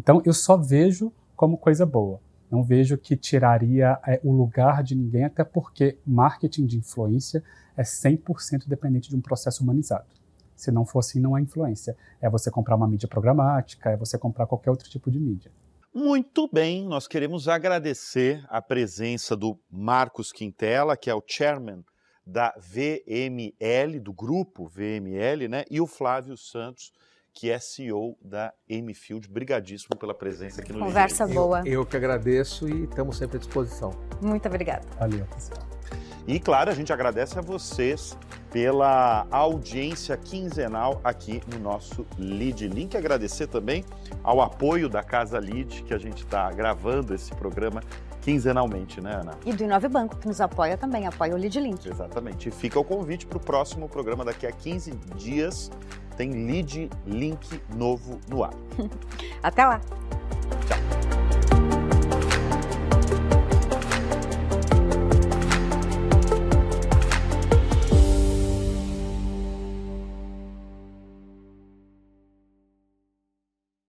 Então, eu só vejo como coisa boa. Não vejo que tiraria é, o lugar de ninguém, até porque marketing de influência é 100% dependente de um processo humanizado. Se não for assim, não é influência. É você comprar uma mídia programática, é você comprar qualquer outro tipo de mídia. Muito bem, nós queremos agradecer a presença do Marcos Quintela, que é o chairman da VML, do grupo VML, né? E o Flávio Santos, que é CEO da M-Field. Brigadíssimo pela presença aqui no Conversa boa. Eu, eu que agradeço e estamos sempre à disposição. Muito obrigada. Valeu, pessoal. E claro, a gente agradece a vocês pela audiência quinzenal aqui no nosso Lead Link. Agradecer também ao apoio da Casa Lead, que a gente está gravando esse programa quinzenalmente, né, Ana? E do Inove Banco, que nos apoia também, apoia o Lead Link. Exatamente. E fica o convite para o próximo programa daqui a 15 dias. Tem Lead Link novo no ar. Até lá!